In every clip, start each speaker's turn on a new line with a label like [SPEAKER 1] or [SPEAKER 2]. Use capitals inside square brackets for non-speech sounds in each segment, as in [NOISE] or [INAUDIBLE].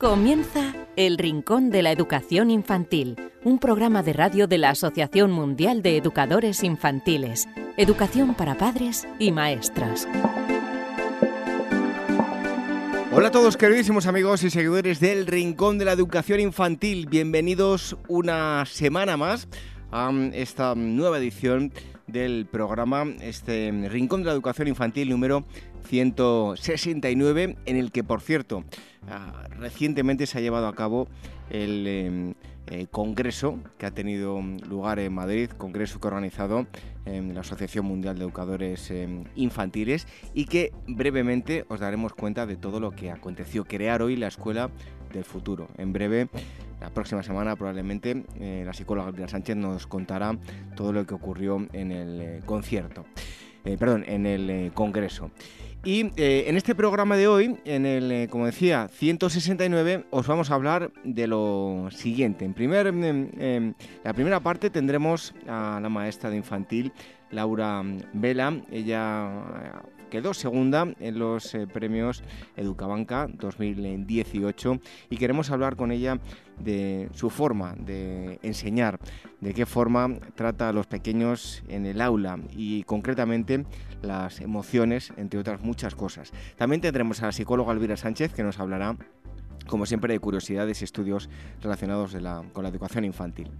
[SPEAKER 1] Comienza El Rincón de la Educación Infantil, un programa de radio de la Asociación Mundial de Educadores Infantiles, Educación para Padres y Maestros.
[SPEAKER 2] Hola a todos queridísimos amigos y seguidores del Rincón de la Educación Infantil, bienvenidos una semana más a esta nueva edición del programa, este Rincón de la Educación Infantil número 169, en el que, por cierto, ah, recientemente se ha llevado a cabo el em, eh, congreso que ha tenido lugar en Madrid, congreso que ha organizado em, la Asociación Mundial de Educadores em, Infantiles y que brevemente os daremos cuenta de todo lo que aconteció. Crear hoy la Escuela del Futuro. En breve, la próxima semana probablemente, eh, la psicóloga Elvira Sánchez nos contará todo lo que ocurrió en el eh, concierto, perdón, en el congreso. Y eh, en este programa de hoy, en el, eh, como decía, 169, os vamos a hablar de lo siguiente. En primer, en la primera parte tendremos a la maestra de infantil, Laura Vela. Ella quedó segunda en los eh, premios Educabanca 2018 y queremos hablar con ella de su forma de enseñar, de qué forma trata a los pequeños en el aula y concretamente las emociones, entre otras muchas cosas. También tendremos a la psicóloga Elvira Sánchez que nos hablará como siempre, de curiosidades y estudios relacionados con la educación infantil.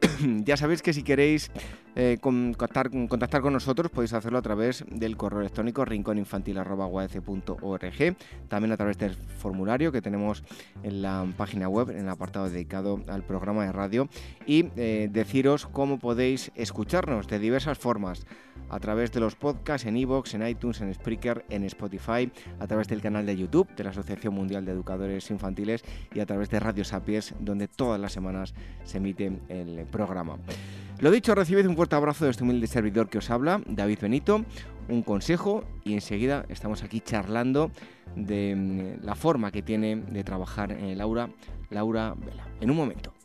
[SPEAKER 2] [CLEARS THROAT] ya sabéis que si queréis eh, contactar, con nosotros podéis hacerlo a través del correo electrónico rincóninfantil.org, también a través del formulario que tenemos en la página web, en el apartado dedicado al programa de radio, y eh, deciros cómo podéis escucharnos de diversas formas a través de los podcasts en iVoox, en iTunes, en Spreaker, en Spotify, a través del canal de YouTube de la Asociación Mundial de Educadores Infantiles y a través de Radio Sapies, donde todas las semanas se emite el programa. Lo dicho, recibid un fuerte abrazo de este humilde servidor que os habla, David Benito, un consejo y enseguida estamos aquí charlando de mm, la forma que tiene de trabajar en el aula Laura Vela. En un momento.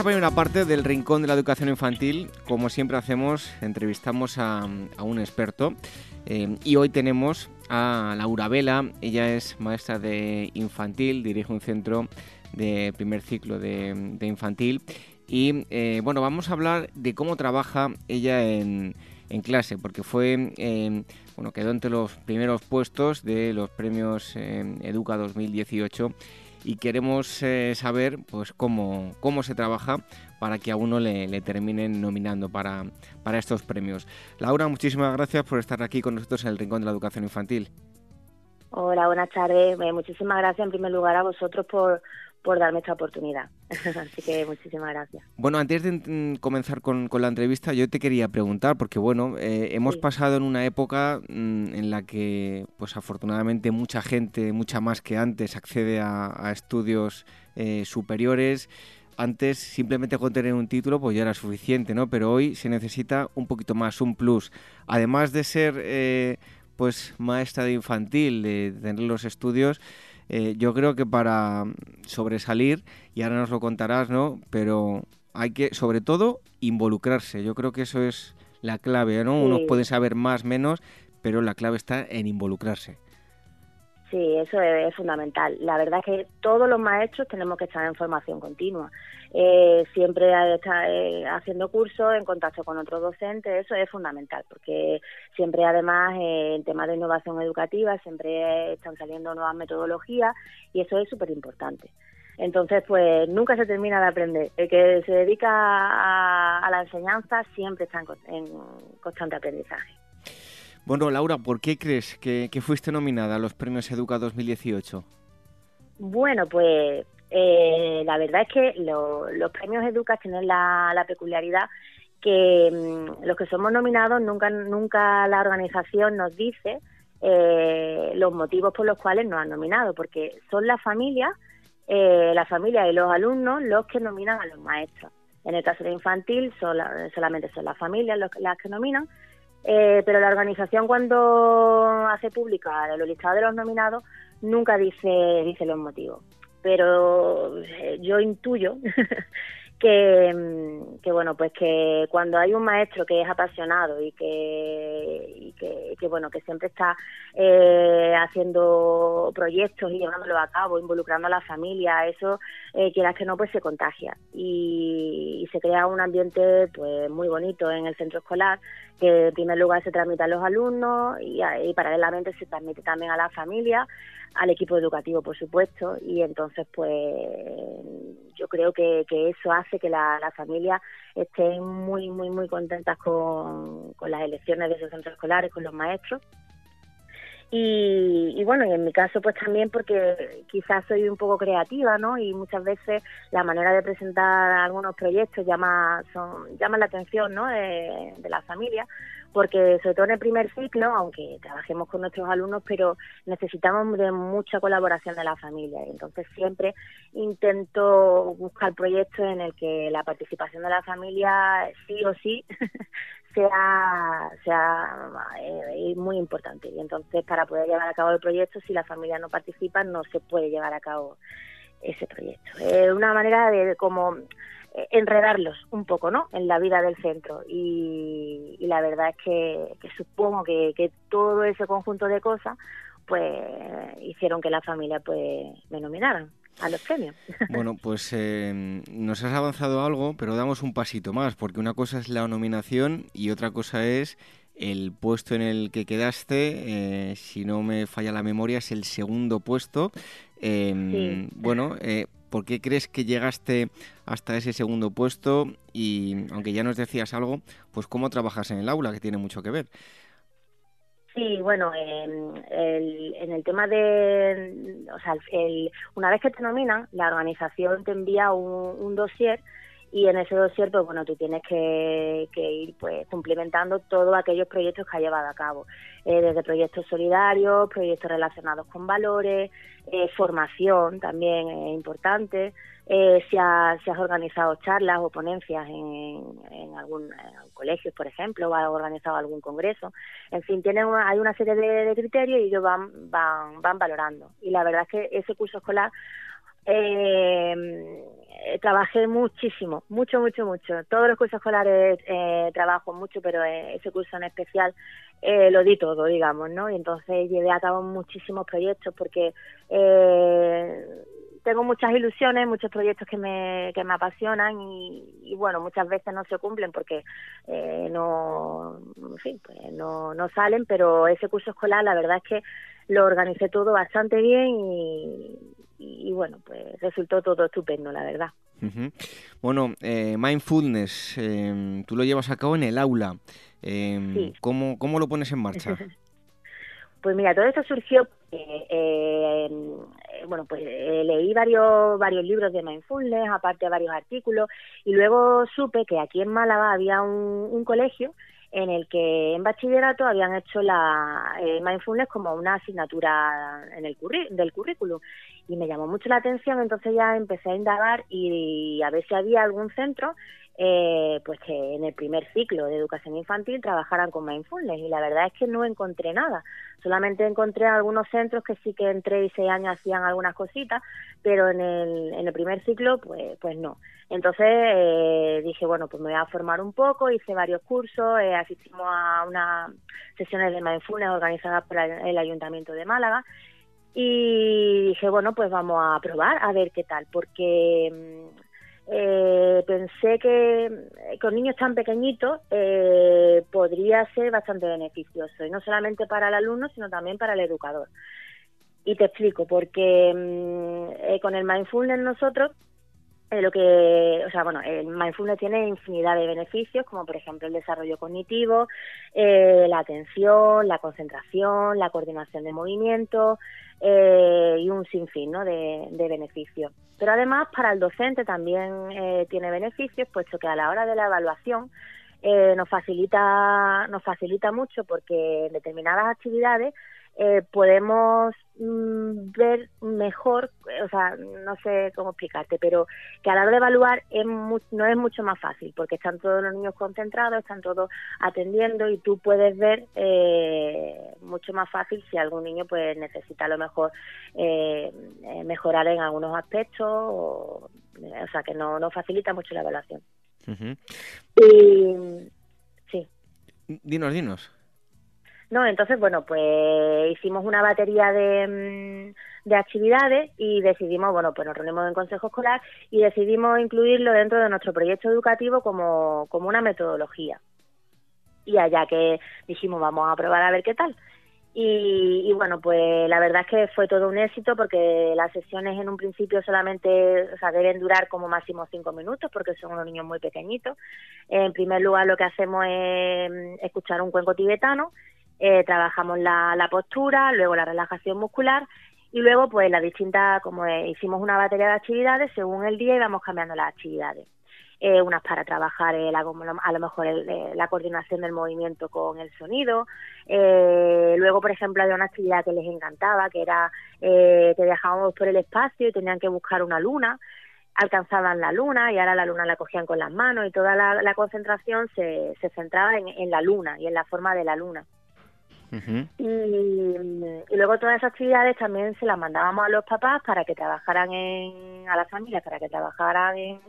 [SPEAKER 2] La primera parte del Rincón de la Educación Infantil. Como siempre hacemos, entrevistamos a, un experto. Eh, y hoy tenemos a Laura Vela. Ella es maestra de infantil, dirige un centro de primer ciclo de, infantil. Y eh, bueno, vamos a hablar de cómo trabaja ella en, clase, porque fue, eh, bueno, quedó entre los primeros puestos de los premios Educa 2018 y queremos eh, saber pues cómo, cómo se trabaja para que a uno le, terminen nominando para, para estos premios. Laura, muchísimas gracias por estar aquí con nosotros en el Rincón de la Educación Infantil.
[SPEAKER 3] Hola, buenas tardes. Eh, muchísimas gracias en primer lugar a vosotros por, por darme esta oportunidad. [LAUGHS] Así que muchísimas gracias.
[SPEAKER 2] Bueno, antes de mm, comenzar con, la entrevista, yo te quería preguntar, porque bueno, eh, hemos pasado en una época mm, en la que, pues afortunadamente, mucha gente, mucha más que antes, accede a, estudios eh, superiores. Antes simplemente con tener un título pues ya era suficiente, ¿no? Pero hoy se necesita un poquito más, un plus. Además de ser eh, pues maestra de infantil, de tener los estudios, eh, yo creo que para sobresalir, y ahora nos lo contarás, ¿no? Pero hay que, sobre todo, involucrarse. Yo creo que eso es la clave, ¿no? Uno puede saber más, menos, pero la clave está en involucrarse.
[SPEAKER 3] Sí, eso es, fundamental. La verdad es que todos los maestros tenemos que estar en formación continua. Eh, siempre estar eh, haciendo cursos, en contacto con otros docentes, eso es fundamental, porque siempre además eh, en temas de innovación educativa siempre están saliendo nuevas metodologías y eso es súper importante. Entonces, pues nunca se termina de aprender. El que se dedica a, la enseñanza siempre está en constante aprendizaje.
[SPEAKER 2] Bueno, Laura, ¿por qué crees que, fuiste nominada a los premios Educa 2018?
[SPEAKER 3] Bueno, pues eh, la verdad es que los premios Educa tienen la, peculiaridad que mm, los que somos nominados nunca, nunca la organización nos dice eh, los motivos por los cuales nos han nominado, porque son las familias, eh, las familias y los alumnos los que nominan a los maestros. En el caso de infantil solamente son las familias las que nominan eh, pero la organización cuando hace pública los listados de los nominados nunca dice, dice los motivos. Pero eh, yo intuyo [LAUGHS] que, que, bueno pues que cuando hay un maestro que es apasionado y que, y que, bueno que siempre está eh, haciendo proyectos y llevándolo a cabo involucrando a la familia eso eh, quieras que no pues se contagia y, se crea un ambiente pues muy bonito en el centro escolar que en primer lugar se transmite a los alumnos y, y paralelamente se transmite también a la familia al equipo educativo, por supuesto, y entonces, pues, yo creo que, eso hace que la, la familia esté muy, muy, muy contentas con, con las elecciones de esos centros escolares, con los maestros. Y, y, bueno, y en mi caso pues también porque quizás soy un poco creativa, ¿no? Y muchas veces la manera de presentar algunos proyectos llama, son, llama la atención, ¿no? De, de la familia porque sobre todo en el primer ciclo, aunque trabajemos con nuestros alumnos, pero necesitamos de mucha colaboración de la familia. Y entonces siempre intento buscar proyectos en el que la participación de la familia sí o sí sea, sea eh, muy importante. Y entonces para poder llevar a cabo el proyecto, si la familia no participa, no se puede llevar a cabo ese proyecto. Es una manera de como eh, enredarlos un poco, ¿no? En la vida del centro. Y, la verdad es que, supongo que, todo ese conjunto de cosas, pues, hicieron que la familia, pues, me nominaran a los premios. [LAUGHS]
[SPEAKER 2] Bueno, pues eh, nos has avanzado algo, pero damos un pasito más, porque una cosa es la nominación y otra cosa es el puesto en el que quedaste, eh, si no me falla la memoria, es el segundo puesto. Em, bueno, eh, ¿Por qué crees que llegaste hasta ese segundo puesto? Y aunque ya nos decías algo, pues cómo trabajas en el aula, que tiene mucho que ver.
[SPEAKER 3] Sí, bueno, en el, tema de, o sea, una vez que te nominan, la organización te envía un, un dossier y en ese dossier, pues bueno, tú tienes que, ir pues cumplimentando todos aquellos proyectos que ha llevado a cabo, eh, desde proyectos solidarios, proyectos relacionados con valores, eh, formación también es importante, eh, si, has, si, has, organizado charlas o ponencias en, en algún colegio, por ejemplo, o has organizado algún congreso, en fin, tienen hay una serie de, de criterios y ellos van, van, van valorando. Y la verdad es que ese curso escolar eh, trabajé muchísimo, mucho, mucho, mucho. Todos los cursos escolares eh, trabajo mucho, pero eh, ese curso en especial eh, lo di todo, digamos, ¿no? Y entonces llevé a cabo muchísimos proyectos porque eh, tengo muchas ilusiones, muchos proyectos que me, que me apasionan y, bueno, muchas veces no se cumplen porque eh, no, en fin, pues no, no salen, pero ese curso escolar la verdad es que lo organicé todo bastante bien y, y, bueno, pues resultó todo estupendo, la verdad.
[SPEAKER 2] Bueno, eh, mindfulness, em, tú lo llevas a cabo en el aula. Eh, ¿cómo, ¿Cómo lo pones en marcha? [LAUGHS]
[SPEAKER 3] Pues mira, todo esto surgió, eh, eh, bueno, pues eh, leí varios varios libros de mindfulness, aparte de varios artículos, y luego supe que aquí en Málaga había un, colegio en el que en bachillerato habían hecho la mindfulness como una asignatura en el del currículum. Y me llamó mucho la atención entonces ya empecé a indagar y a ver si había algún centro eh, pues que en el primer ciclo de educación infantil trabajaran con mindfulness y la verdad es que no encontré nada. Solamente encontré algunos centros que sí que en tres y seis años hacían algunas cositas, pero en el, en el primer ciclo pues, pues no. Entonces eh, dije, bueno, pues me voy a formar un poco, hice varios cursos, eh, asistimos a unas sesiones de mindfulness organizadas por el Ayuntamiento de Málaga y dije, bueno, pues vamos a probar a ver qué tal, porque mm, eh, pensé que eh, con niños tan pequeñitos eh, podría ser bastante beneficioso, y no solamente para el alumno, sino también para el educador. Y te explico, porque mm, con el mindfulness nosotros, lo que, o sea, bueno, el mindfulness tiene infinidad de beneficios, como por ejemplo el desarrollo cognitivo, la atención, la concentración, la coordinación de movimientos, eh, y un sinfín ¿no? de, beneficios. Pero además para el docente también eh, tiene beneficios, puesto que a la hora de la evaluación eh, nos facilita nos facilita mucho porque en determinadas actividades eh, podemos mm, ver mejor, o sea, no sé cómo explicarte, pero que a la hora de evaluar es no es mucho más fácil, porque están todos los niños concentrados, están todos atendiendo y tú puedes ver eh, mucho más fácil si algún niño pues necesita a lo mejor eh, mejorar en algunos aspectos, o, o sea, que no, no facilita mucho la evaluación. Y, sí.
[SPEAKER 2] Dinos, dinos.
[SPEAKER 3] ¿No? Entonces, bueno, pues hicimos una batería de, mm, de actividades y decidimos, bueno, pues nos reunimos en consejo escolar y decidimos incluirlo dentro de nuestro proyecto educativo como, como una metodología. Y allá que dijimos, vamos a probar a ver qué tal. Y, bueno, pues la verdad es que fue todo un éxito porque las sesiones en un principio solamente, o sea, deben durar como máximo cinco minutos porque son unos niños muy pequeñitos. En primer lugar, lo que hacemos es mm, escuchar un cuenco tibetano eh, trabajamos la, postura, luego la relajación muscular y luego pues las distintas, como hicimos una batería de actividades, según el día íbamos cambiando las actividades. Eh, unas para trabajar a lo mejor eh, la coordinación del movimiento con el sonido. luego, por ejemplo, había una actividad que les encantaba, que era que viajábamos por el espacio y tenían que buscar una luna alcanzaban la luna y ahora la luna la cogían con las manos y toda la, concentración se, se centraba en, la luna y en la forma de la luna y, luego todas esas actividades también se las mandábamos a los papás para que trabajaran en, a las familias, para que trabajaran en,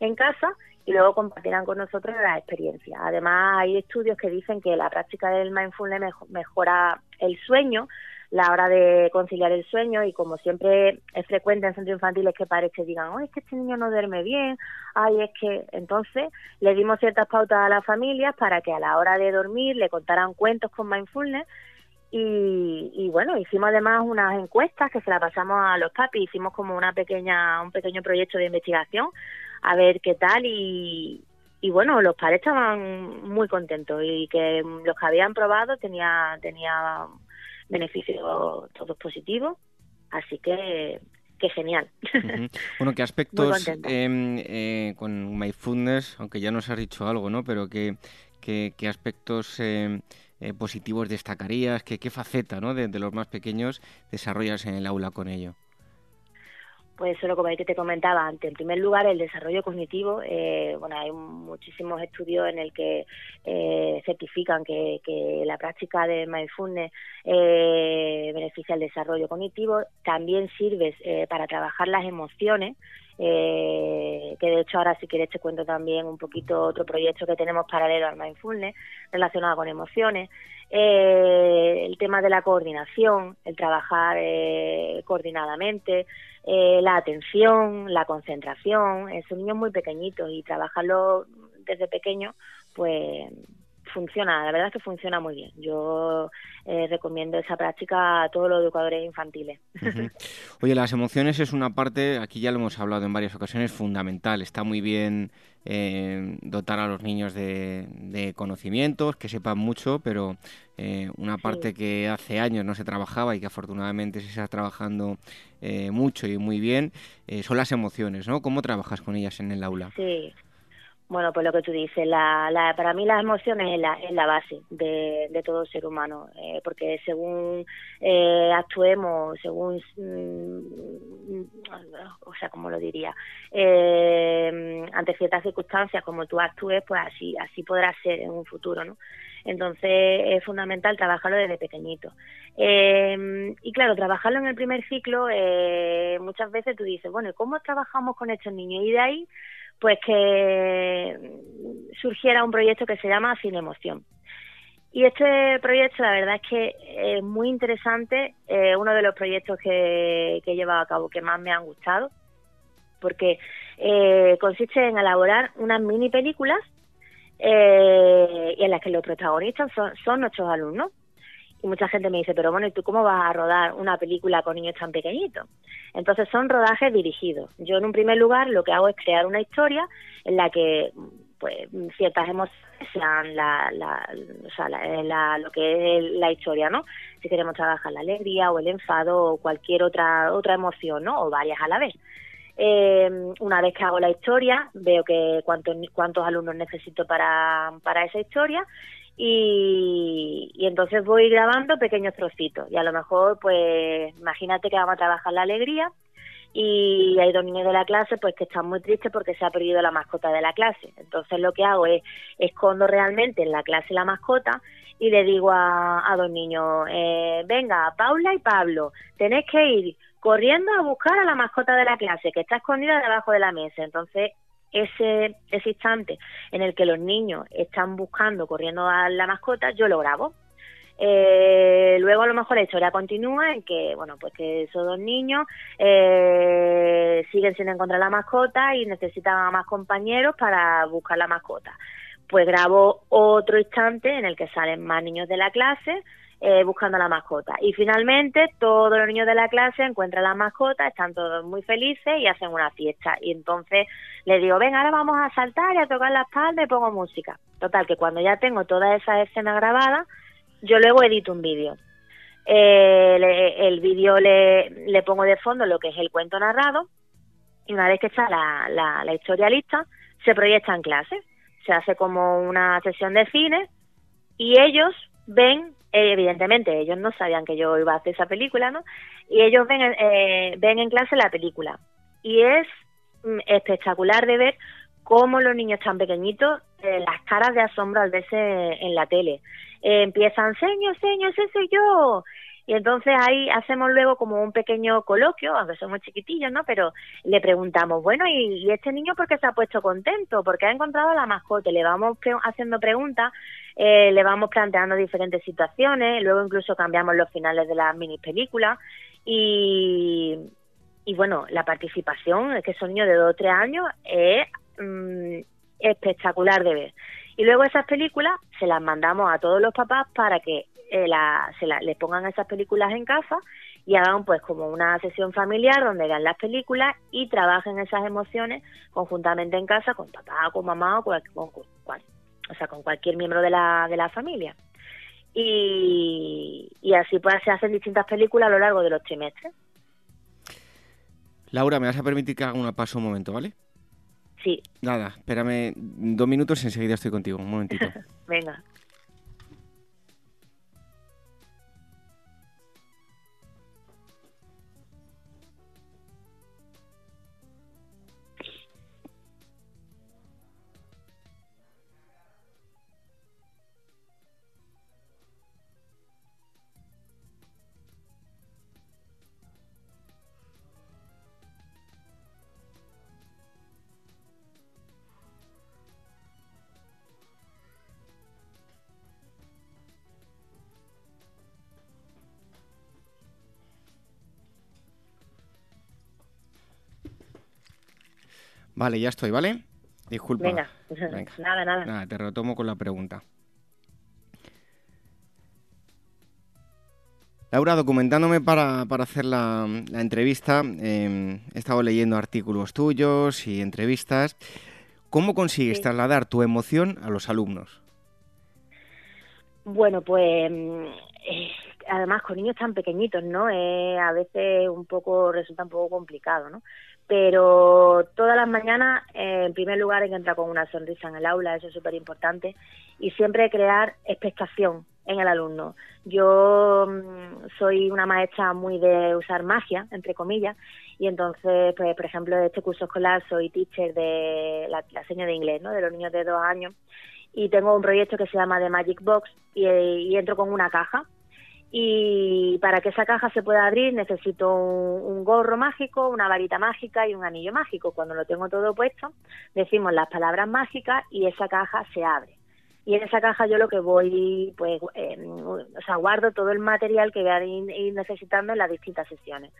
[SPEAKER 3] en casa y luego compartieran con nosotros la experiencia. Además, hay estudios que dicen que la práctica del mindfulness mejora el sueño, la hora de conciliar el sueño y como siempre es frecuente en centros infantiles que padres que digan, oh, es que este niño no duerme bien, ay, es que entonces le dimos ciertas pautas a las familias para que a la hora de dormir le contaran cuentos con mindfulness y, y, bueno, hicimos además unas encuestas que se las pasamos a los papis, hicimos como una pequeña, un pequeño proyecto de investigación a ver qué tal y, y bueno, los padres estaban muy contentos y que los que habían probado tenía, tenía beneficios todos positivos, así que que genial.
[SPEAKER 2] Bueno, ¿qué [LAUGHS] aspectos em, eh, con MyFoodness, aunque ya nos has dicho algo, ¿no? Pero ¿qué, qué, qué aspectos eh, eh, positivos destacarías? ¿Qué, qué faceta ¿no? de, de los más pequeños desarrollas en el aula con ello?
[SPEAKER 3] Pues como el que te comentaba antes. En primer lugar, el desarrollo cognitivo. Eh, bueno, hay muchísimos estudios en el que eh, certifican que, la práctica de mindfulness eh, beneficia el desarrollo cognitivo. También sirve para trabajar las emociones. que de hecho ahora si quieres te cuento también un poquito otro proyecto que tenemos paralelo al mindfulness relacionado con emociones. El tema de la coordinación, el trabajar coordinadamente, eh, la atención, la concentración, son niños muy pequeñitos y trabajarlo desde pequeño, pues funciona, la verdad es que funciona muy bien. Yo eh, recomiendo esa práctica a todos los educadores infantiles. [LAUGHS]
[SPEAKER 2] Oye, las emociones es una parte, aquí ya lo hemos hablado en varias ocasiones, fundamental. Está muy bien eh, dotar a los niños de, conocimientos, que sepan mucho, pero eh, una parte que hace años no se trabajaba y que afortunadamente se está trabajando mucho y muy bien, son las emociones, ¿no? ¿Cómo trabajas con ellas en el aula?
[SPEAKER 3] Sí, bueno, pues lo que tú dices, la, la, para mí las emociones es la, es la base de, de todo ser humano, eh, porque según eh, actuemos, según, mm, o sea, como lo diría, eh, ante ciertas circunstancias, como tú actúes, pues así, así podrá ser en un futuro, ¿no? Entonces es fundamental trabajarlo desde pequeñito. Eh, y claro, trabajarlo en el primer ciclo, eh, muchas veces tú dices, bueno, ¿cómo trabajamos con estos niños? Y de ahí pues que surgiera un proyecto que se llama Sin Emoción. Y este proyecto, la verdad es que es muy interesante, uno de los proyectos que, he llevado a cabo que más me han gustado, porque eh, consiste en elaborar unas mini películas eh, en las que los protagonistas son, son nuestros alumnos. Y mucha gente me dice, pero bueno, ¿y tú cómo vas a rodar una película con niños tan pequeñitos? Entonces son rodajes dirigidos. Yo en un primer lugar lo que hago es crear una historia en la que pues ciertas emociones sean la, la, o sea, la, lo que es la historia, ¿no? Si queremos trabajar la alegría o el enfado o cualquier otra otra emoción, ¿no? O varias a la vez. Eh, una vez que hago la historia, veo que cuántos, cuántos alumnos necesito para, para esa historia y, entonces voy grabando pequeños trocitos. Y a lo mejor pues imagínate que vamos a trabajar la alegría y hay dos niños de la clase pues que están muy tristes porque se ha perdido la mascota de la clase. Entonces lo que hago es escondo realmente en la clase la mascota y le digo a, a dos niños eh, venga Paula y Pablo tenéis que ir corriendo a buscar a la mascota de la clase que está escondida debajo de la mesa entonces ese, ese instante en el que los niños están buscando, corriendo a la mascota, yo lo grabo. Eh, luego a lo mejor la historia continúa en que, bueno, pues que esos dos niños eh, siguen sin encontrar la mascota y necesitan a más compañeros para buscar la mascota. Pues grabo otro instante en el que salen más niños de la clase, eh, buscando la mascota. Y finalmente todos los niños de la clase encuentran la mascota, están todos muy felices y hacen una fiesta. Y entonces le digo, ven, ahora vamos a saltar y a tocar la espalda y pongo música. Total, que cuando ya tengo toda esa escena grabada, yo luego edito un vídeo. Eh, el vídeo le, pongo de fondo lo que es el cuento narrado y una vez que está la, la, la historia lista, se proyecta en clase. Se hace como una sesión de cine y ellos ven evidentemente ellos no sabían que yo iba a hacer esa película, ¿no? Y ellos ven, eh, ven en clase la película. Y es espectacular de ver cómo los niños tan pequeñitos, eh, las caras de asombro al verse en la tele. Eh, empiezan, señor, señor, ese soy yo. Y entonces ahí hacemos luego como un pequeño coloquio, aunque somos chiquitillos, ¿no? Pero le preguntamos, bueno, ¿y, este niño por qué se ha puesto contento? Porque ha encontrado a la mascota. Le vamos haciendo preguntas, eh, le vamos planteando diferentes situaciones, luego incluso cambiamos los finales de las mini películas y, y bueno, la participación, es que son niños de 2 o 3 años, es mm, espectacular de ver. Y luego esas películas se las mandamos a todos los papás para que eh, se les pongan esas películas en casa y hagan pues como una sesión familiar donde vean las películas y trabajen esas emociones conjuntamente en casa con papá, con mamá o con, o sea, con cualquier miembro de la, de la familia. Y, y así pues se hacen distintas películas a lo largo de los trimestres.
[SPEAKER 2] Laura, me vas a permitir que haga una paso un momento, ¿vale?
[SPEAKER 3] Sí.
[SPEAKER 2] Nada, espérame dos minutos y enseguida estoy contigo. Un momentito. [LAUGHS]
[SPEAKER 3] Venga.
[SPEAKER 2] Vale, ya estoy, ¿vale? Disculpa.
[SPEAKER 3] Venga, [LAUGHS] nada, nada.
[SPEAKER 2] Nada, te retomo con la pregunta. Laura, documentándome para, para hacer la, la entrevista, em, he estado leyendo artículos tuyos y entrevistas. ¿Cómo consigues trasladar tu emoción a los alumnos?
[SPEAKER 3] Bueno, pues em, eh, además con niños tan pequeñitos, ¿no? Eh, a veces un poco resulta un poco complicado, ¿no? Pero todas las mañanas, eh, en primer lugar, hay que entrar con una sonrisa en el aula, eso es súper importante, y siempre crear expectación en el alumno. Yo mm, soy una maestra muy de usar magia, entre comillas, y entonces, pues, por ejemplo, de este curso escolar soy teacher de la, la seña de inglés, ¿no? De los niños de dos años, y tengo un proyecto que se llama The Magic Box y, entro con una caja y para que esa caja se pueda abrir necesito un, gorro mágico, una varita mágica y un anillo mágico. Cuando lo tengo todo puesto, decimos las palabras mágicas y esa caja se abre. Y en esa caja yo lo que voy, pues, o sea, guardo todo el material que voy a ir necesitando en las distintas sesiones.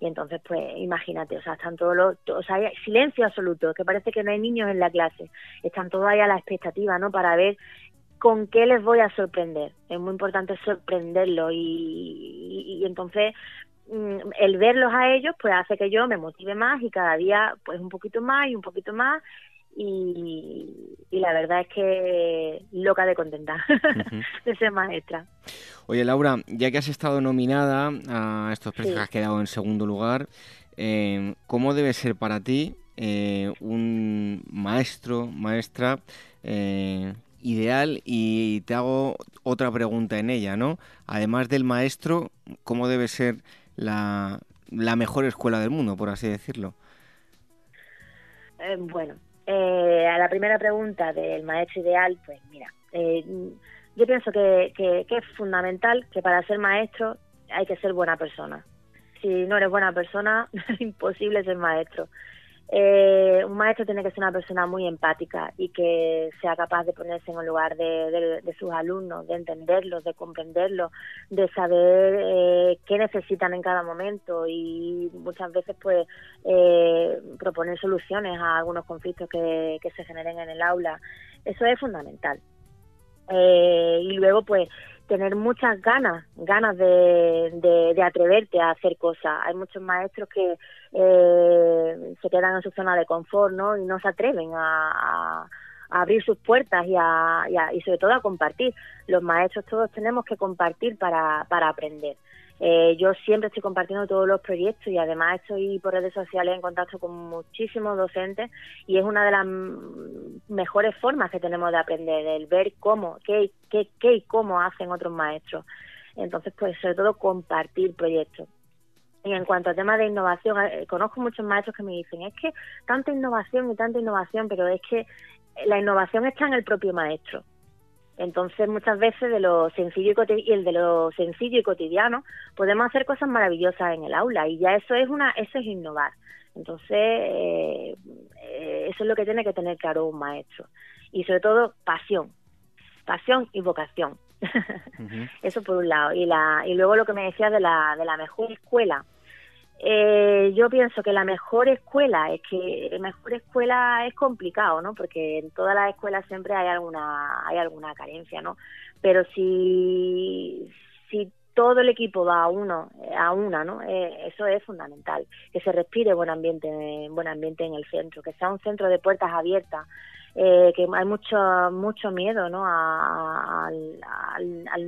[SPEAKER 3] Y entonces, pues, imagínate, o sea, están todos los, o sea, hay silencio absoluto, que parece que no hay niños en la clase, están todos ahí a la expectativa, ¿no? Para ver con qué les voy a sorprender. Es muy importante sorprenderlos y, y, entonces mm, el verlos a ellos pues hace que yo me motive más y cada día pues un poquito más y un poquito más y, la verdad es que loca de contenta [LAUGHS] de ser maestra.
[SPEAKER 2] Oye, Laura, ya que has estado nominada a estos premios que has quedado en segundo lugar, eh, ¿cómo debe ser para ti eh, un maestro, maestra eh, ideal? Y te hago otra pregunta en ella, ¿no? Además del maestro, ¿cómo debe ser la, la mejor escuela del mundo, por así decirlo?
[SPEAKER 3] bueno, eh, a la primera pregunta del maestro ideal, pues mira, eh, yo pienso que, que, es fundamental que para ser maestro hay que ser buena persona. Si no eres buena persona, [LAUGHS] es imposible ser maestro. Eh, un maestro tiene que ser una persona muy empática y que sea capaz de ponerse en el lugar de, sus alumnos, de entenderlos, de comprenderlos, de saber eh, qué necesitan en cada momento y muchas veces pues eh, proponer soluciones a algunos conflictos que, se generen en el aula. Eso es fundamental. y luego pues tener muchas ganas, ganas de, de, atreverte a hacer cosas. Hay muchos maestros que eh, se quedan en su zona de confort, ¿no? Y no se atreven a, abrir sus puertas y, a, y, sobre todo a compartir. Los maestros todos tenemos que compartir para, para aprender. Eh, yo siempre estoy compartiendo todos los proyectos y además estoy por redes sociales en contacto con muchísimos docentes y es una de las mejores formas que tenemos de aprender, el ver cómo, qué, qué, qué y cómo hacen otros maestros. Entonces, pues sobre todo compartir proyectos. Y en cuanto al tema de innovación, eh, conozco muchos maestros que me dicen, es que tanta innovación y tanta innovación, pero es que la innovación está en el propio maestro. Entonces, muchas veces de lo sencillo y, el de lo sencillo y cotidiano podemos hacer cosas maravillosas en el aula y ya eso es una eso es innovar. Entonces, eh, eh, eso es lo que tiene que tener claro un maestro y sobre todo pasión, pasión y vocación. [LAUGHS] eso por un lado y la y luego lo que me decías de la de la mejor escuela eh, yo pienso que la mejor escuela es que la mejor escuela es complicado, ¿no? Porque en todas las escuelas siempre hay alguna hay alguna carencia, ¿no? Pero si si todo el equipo va a uno a una, ¿no? Eh, eso es fundamental. Que se respire buen ambiente buen ambiente en el centro, que sea un centro de puertas abiertas eh, que hay mucho mucho miedo ¿no? al,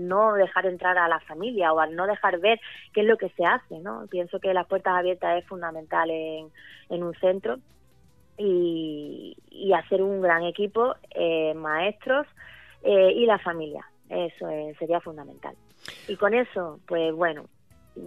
[SPEAKER 3] no dejar entrar a la familia o al no dejar ver qué es lo que se hace. ¿no? Pienso que las puertas abiertas es fundamental en, en un centro y, y hacer un gran equipo, eh, maestros eh, y la familia. Eso sería fundamental. Y con eso, pues bueno,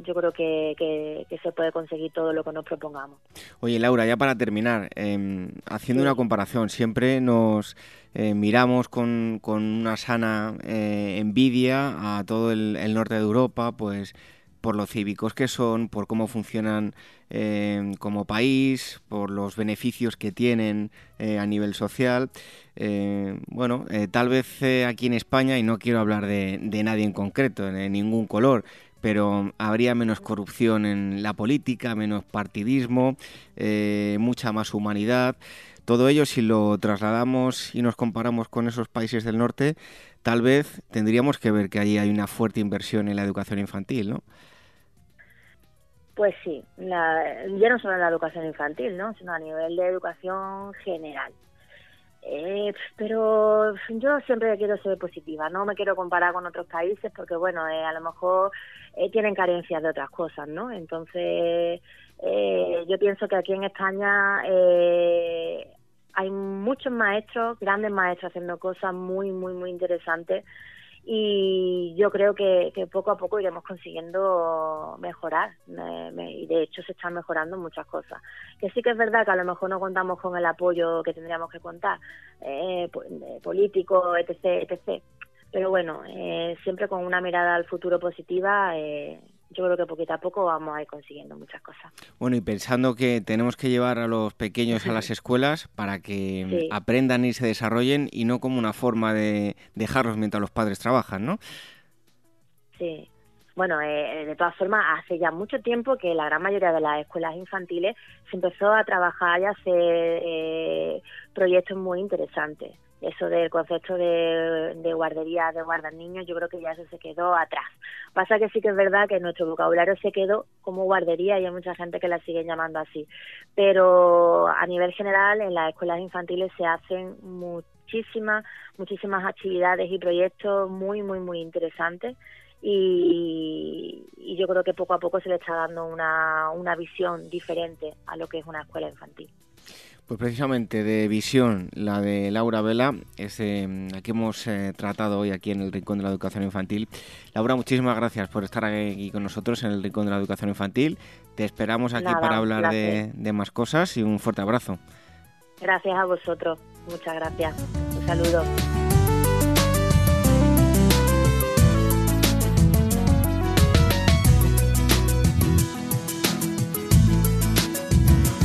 [SPEAKER 3] yo creo que, que, se puede conseguir todo lo que nos propongamos.
[SPEAKER 2] Oye, Laura, ya para terminar, em, haciendo una comparación, siempre nos eh, miramos con, con, una sana eh, envidia a todo el, norte de Europa, pues por los cívicos que son, por cómo funcionan em, como país, por los beneficios que tienen eh, a nivel social. bueno, tal vez aquí en España, y no quiero hablar de, de nadie en concreto, de ningún color, pero habría menos corrupción en la política, menos partidismo, eh, mucha más humanidad. Todo ello, si lo trasladamos y nos comparamos con esos países del norte, tal vez tendríamos que ver que allí hay una fuerte inversión en la educación infantil, ¿no?
[SPEAKER 3] Pues sí, ya no solo en la educación infantil, ¿no? sino a nivel de educación general. Eh, pero yo siempre quiero ser positiva, no me quiero comparar con otros países porque, bueno, eh, a lo mejor eh, tienen carencias de otras cosas, ¿no? Entonces, eh, yo pienso que aquí en España hay muchos maestros, grandes maestros haciendo cosas muy, muy, muy interesantes y yo creo que, poco a poco iremos consiguiendo mejorar y de hecho se están mejorando muchas cosas. Que sí que es verdad que a lo mejor no contamos con el apoyo que tendríamos que contar eh, político etc etc. Pero bueno eh, siempre con una mirada al futuro positiva eh, yo creo que poquito a poco vamos a ir consiguiendo muchas cosas.
[SPEAKER 2] Bueno, y pensando que tenemos que llevar a los pequeños a las [LAUGHS] escuelas para que aprendan y se desarrollen y no como una forma de dejarlos mientras los padres trabajan, ¿no?
[SPEAKER 3] Sí. Bueno, eh, de todas formas, hace ya mucho tiempo que la gran mayoría de las escuelas infantiles se empezó a trabajar y a hacer eh, proyectos muy interesantes eso del concepto de, guardería, de guardar niños, yo creo que ya eso se quedó atrás. Pasa que sí que es verdad que nuestro vocabulario se quedó como guardería y hay mucha gente que la sigue llamando así. Pero a nivel general, en las escuelas infantiles se hacen muchísimas, muchísimas actividades y proyectos muy, muy, muy interesantes. Y, y, yo creo que poco a poco se le está dando una, una visión diferente a lo que es una escuela infantil.
[SPEAKER 2] Pues precisamente de visión, la de Laura Vela, es eh, la que hemos eh, tratado hoy aquí en el Rincón de la Educación Infantil. Laura, muchísimas gracias por estar aquí con nosotros en el Rincón de la Educación Infantil. Te esperamos aquí para hablar de, de más cosas y un fuerte abrazo.
[SPEAKER 3] Gracias a vosotros, muchas gracias. Un saludo.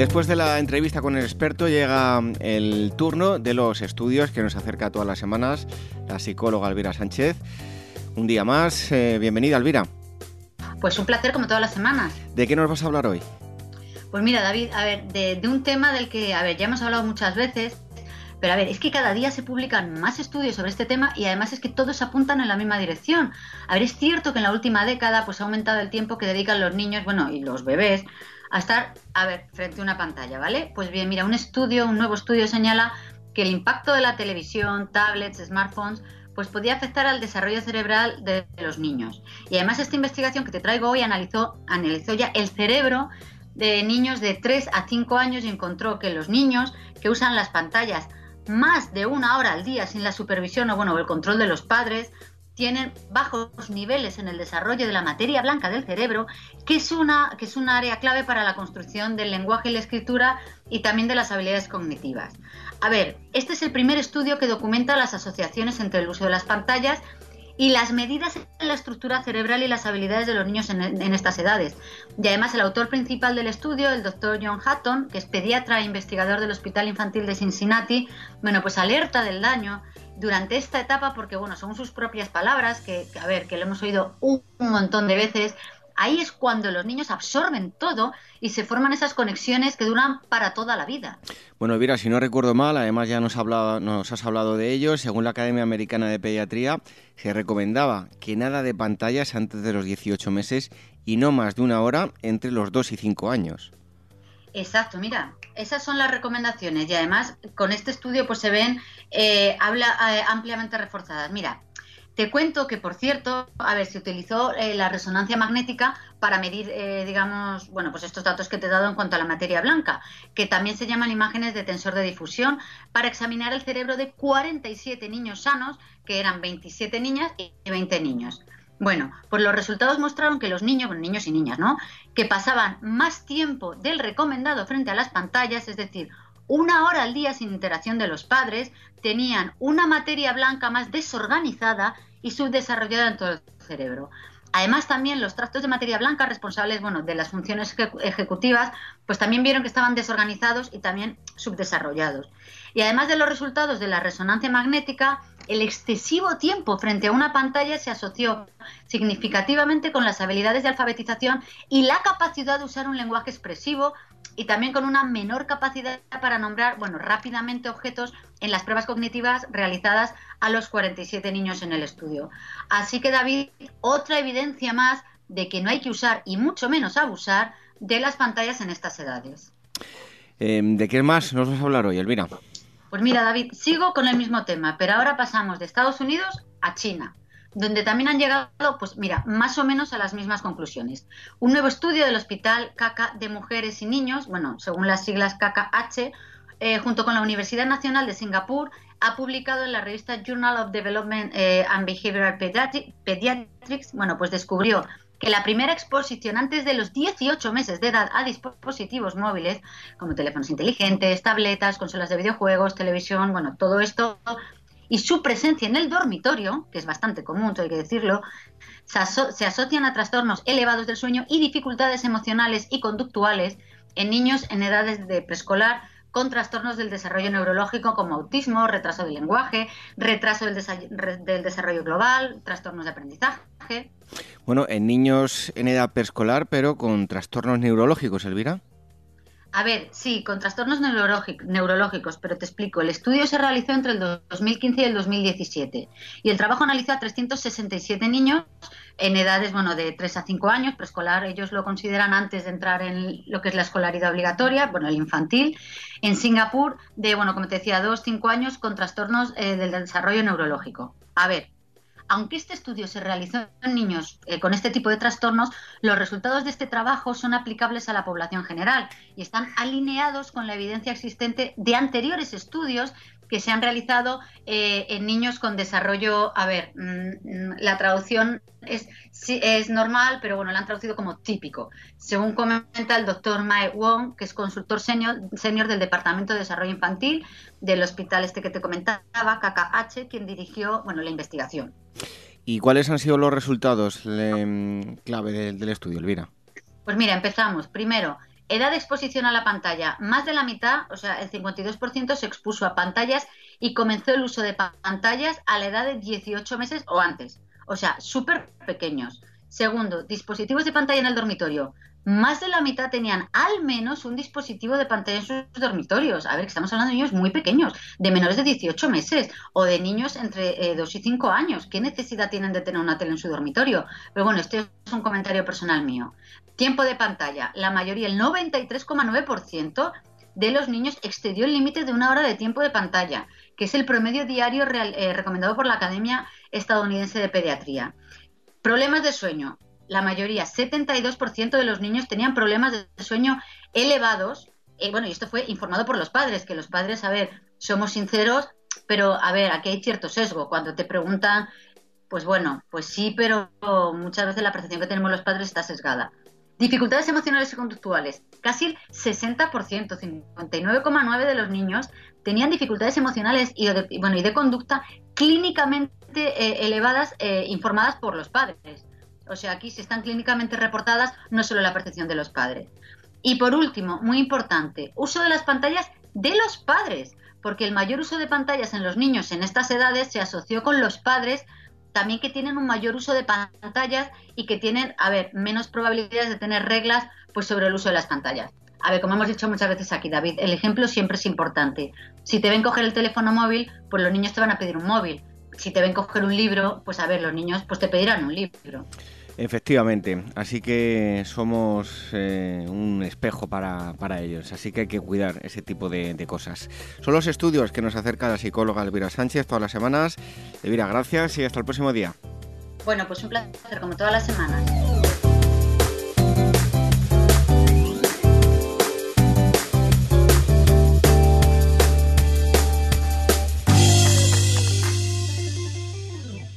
[SPEAKER 2] Después de la entrevista con el experto llega el turno de los estudios que nos acerca todas las semanas la psicóloga Elvira Sánchez. Un día más, eh, bienvenida Elvira.
[SPEAKER 4] Pues un placer como todas las semanas.
[SPEAKER 2] ¿De qué nos vas a hablar hoy?
[SPEAKER 4] Pues mira David, a ver, de, un tema del que, a ver, ya hemos hablado muchas veces, pero a ver, es que cada día se publican más estudios sobre este tema y además es que todos apuntan en la misma dirección. A ver, es cierto que en la última década pues ha aumentado el tiempo que dedican los niños, bueno, y los bebés a estar, a ver, frente a una pantalla, ¿vale? Pues bien, mira, un estudio, un nuevo estudio señala que el impacto de la televisión, tablets, smartphones, pues podía afectar al desarrollo cerebral de los niños. Y además esta investigación que te traigo hoy analizó, analizó ya el cerebro de niños de 3 a 5 años y encontró que los niños que usan las pantallas más de una hora al día sin la supervisión o bueno, el control de los padres, tienen bajos niveles en el desarrollo de la materia blanca del cerebro, que es una, que es un área clave para la construcción del lenguaje y la escritura y también de las habilidades cognitivas. A ver, este es el primer estudio que documenta las asociaciones entre el uso de las pantallas y las medidas en la estructura cerebral y las habilidades de los niños en, estas edades. Y además el autor principal del estudio, el doctor John Hatton, que es pediatra e investigador del Hospital Infantil de Cincinnati, bueno, pues alerta del daño durante esta etapa, porque bueno, son sus propias palabras, que, a ver, que lo hemos oído un, montón de veces, ahí es cuando los niños absorben todo y se forman esas conexiones que duran para toda la vida.
[SPEAKER 2] Bueno, Elvira, si no recuerdo mal, además ya nos, nos has hablado de ello, según la Academia Americana de Pediatría, se recomendaba que nada de pantallas antes de los 18 meses y no más de una hora entre los 2 y 5 años.
[SPEAKER 4] Exacto, mira, esas son las recomendaciones y además con este estudio pues se ven eh, habla, eh, ampliamente reforzadas. Mira, te cuento que, por cierto, a ver, se utilizó eh, la resonancia magnética para medir, digamos, bueno, pues estos datos que te he dado en cuanto a la materia blanca, que también se llaman imágenes de tensor de difusión, para examinar el cerebro de 47 niños sanos, que eran 27 niñas y 20 niños. Bueno, pues los resultados mostraron que los niños, niños y niñas, ¿no? Que pasaban más tiempo del recomendado frente a las pantallas, es decir, una hora al día sin interacción de los padres, tenían una materia blanca más desorganizada y subdesarrollada en todo el cerebro. Además, también los tractos de materia blanca responsables bueno, de las funciones ejecutivas, pues también vieron que estaban desorganizados y también subdesarrollados. Y además de los resultados de la resonancia magnética, el excesivo tiempo frente a una pantalla se asoció significativamente con las habilidades de alfabetización y la capacidad de usar un lenguaje expresivo y también con una menor capacidad para nombrar, bueno, rápidamente objetos en las pruebas cognitivas realizadas a los 47 niños en el estudio. Así que David, otra evidencia más de que no hay que usar y mucho menos abusar de las pantallas en estas edades.
[SPEAKER 2] Em, ¿De qué más nos vas a hablar hoy, Elvira?
[SPEAKER 4] Pues mira, David, sigo con el mismo tema, pero ahora pasamos de Estados Unidos a China donde también han llegado, pues mira, más o menos a las mismas conclusiones. Un nuevo estudio del Hospital CACA de Mujeres y Niños, bueno, según las siglas CACA-H, eh, junto con la Universidad Nacional de Singapur, ha publicado en la revista Journal of Development eh, and Behavioral Pediatrics, bueno, pues descubrió que la primera exposición antes de los 18 meses de edad a dispositivos móviles, como teléfonos inteligentes, tabletas, consolas de videojuegos, televisión, bueno, todo esto y su presencia en el dormitorio, que es bastante común, hay que decirlo, se, asocian a trastornos elevados del sueño y dificultades emocionales y conductuales en niños en edades de preescolar con trastornos del desarrollo neurológico como autismo, retraso del lenguaje, retraso del, del, desarrollo global, trastornos de aprendizaje.
[SPEAKER 2] Bueno, en niños en edad preescolar, pero con trastornos neurológicos, Elvira.
[SPEAKER 4] A ver, sí, con trastornos neurológicos, pero te explico. El estudio se realizó entre el 2015 y el 2017 y el trabajo analizó a 367 niños en edades, bueno, de 3 a 5 años, preescolar, ellos lo consideran antes de entrar en lo que es la escolaridad obligatoria, bueno, el infantil. En Singapur, de, bueno, como te decía, 2 5 años con trastornos eh, del desarrollo neurológico. A ver, aunque este estudio se realizó en niños eh, con este tipo de trastornos, los resultados de este trabajo son aplicables a la población general y están alineados con la evidencia existente de anteriores estudios que se han realizado eh, en niños con desarrollo, a ver, mm, la traducción es, es normal, pero bueno, la han traducido como típico. Según comenta el doctor Mae Wong, que es consultor senior, senior del Departamento de Desarrollo Infantil del hospital este que te comentaba, KKH, quien dirigió bueno, la investigación.
[SPEAKER 2] ¿Y cuáles han sido los resultados mm, clave del, estudio, Elvira?
[SPEAKER 4] Pues mira, empezamos. Primero, edad de exposición a la pantalla. Más de la mitad, o sea, el 52% se expuso a pantallas y comenzó el uso de pantallas a la edad de 18 meses o antes. O sea, súper pequeños. Segundo, dispositivos de pantalla en el dormitorio más de la mitad tenían al menos un dispositivo de pantalla en sus dormitorios. A ver, que estamos hablando de niños muy pequeños, de menores de 18 meses o de niños entre 2 eh, y 5 años. ¿Qué necesidad tienen de tener una tele en su dormitorio? Pero bueno, este es un comentario personal mío. Tiempo de pantalla. La mayoría, el 93,9% de los niños excedió el límite de una hora de tiempo de pantalla, que es el promedio diario eh, recomendado por la Academia Estadounidense de Pediatría. Problemas de sueño la mayoría, 72% de los niños tenían problemas de sueño elevados. Eh, bueno, y esto fue informado por los padres, que los padres, a ver, somos sinceros, pero a ver, aquí hay cierto sesgo. Cuando te preguntan, pues bueno, pues sí, pero muchas veces la percepción que tenemos los padres está sesgada. Dificultades emocionales y conductuales. Casi el 60%, 59,9% de los niños tenían dificultades emocionales y de, bueno, y de conducta clínicamente eh, elevadas eh, informadas por los padres. O sea, aquí si están clínicamente reportadas, no solo la percepción de los padres. Y por último, muy importante, uso de las pantallas de los padres, porque el mayor uso de pantallas en los niños en estas edades se asoció con los padres también que tienen un mayor uso de pantallas y que tienen, a ver, menos probabilidades de tener reglas pues sobre el uso de las pantallas. A ver, como hemos dicho muchas veces aquí, David, el ejemplo siempre es importante. Si te ven coger el teléfono móvil, pues los niños te van a pedir un móvil. Si te ven coger un libro, pues a ver, los niños pues te pedirán un libro.
[SPEAKER 2] Efectivamente, así que somos eh, un espejo para, ellos, así que hay que cuidar ese tipo de, de, cosas. Son los estudios que nos acerca la psicóloga Elvira Sánchez todas las semanas. Elvira, gracias y hasta el próximo día.
[SPEAKER 4] Bueno, pues un placer, como todas las semanas.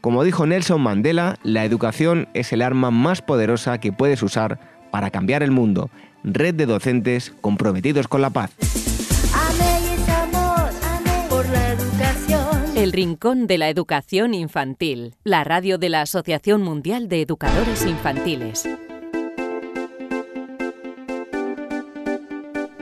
[SPEAKER 5] Como dijo Nelson Mandela, la educación es el arma más poderosa que puedes usar para cambiar el mundo. Red de docentes comprometidos con la paz.
[SPEAKER 1] El Rincón de la Educación Infantil, la radio de la Asociación Mundial de Educadores Infantiles.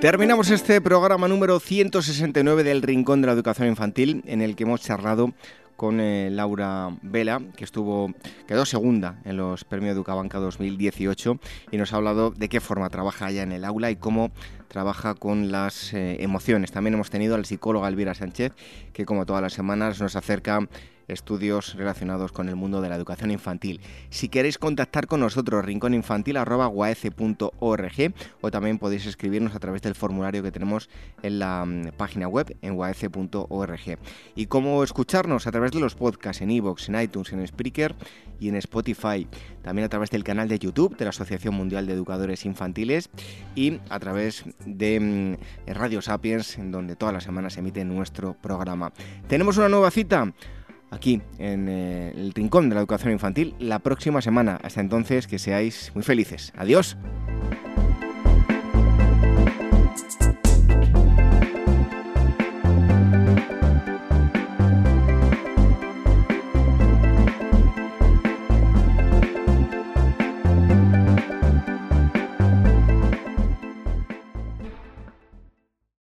[SPEAKER 2] Terminamos este programa número 169 del Rincón de la Educación Infantil, en el que hemos charlado con eh, Laura Vela, que estuvo quedó segunda en los Premios Educabanca 2018 y nos ha hablado de qué forma trabaja ella en el aula y cómo trabaja con las eh, emociones. También hemos tenido al psicólogo Elvira Sánchez, que como todas las semanas nos acerca estudios relacionados con el mundo de la educación infantil. Si queréis contactar con nosotros, rincóninfantil.org o también podéis escribirnos a través del formulario que tenemos en la mm, página web en guaece.org. Y cómo escucharnos a través de los podcasts en iVoox, en iTunes, en Spreaker y en Spotify. También a través del canal de YouTube de la Asociación Mundial de Educadores Infantiles y a través de mm, Radio Sapiens, en donde todas las semanas se emite nuestro programa. Tenemos una nueva cita aquí en eh, el Rincón de la Educación Infantil la próxima semana. Hasta entonces, que seáis muy felices. Adiós.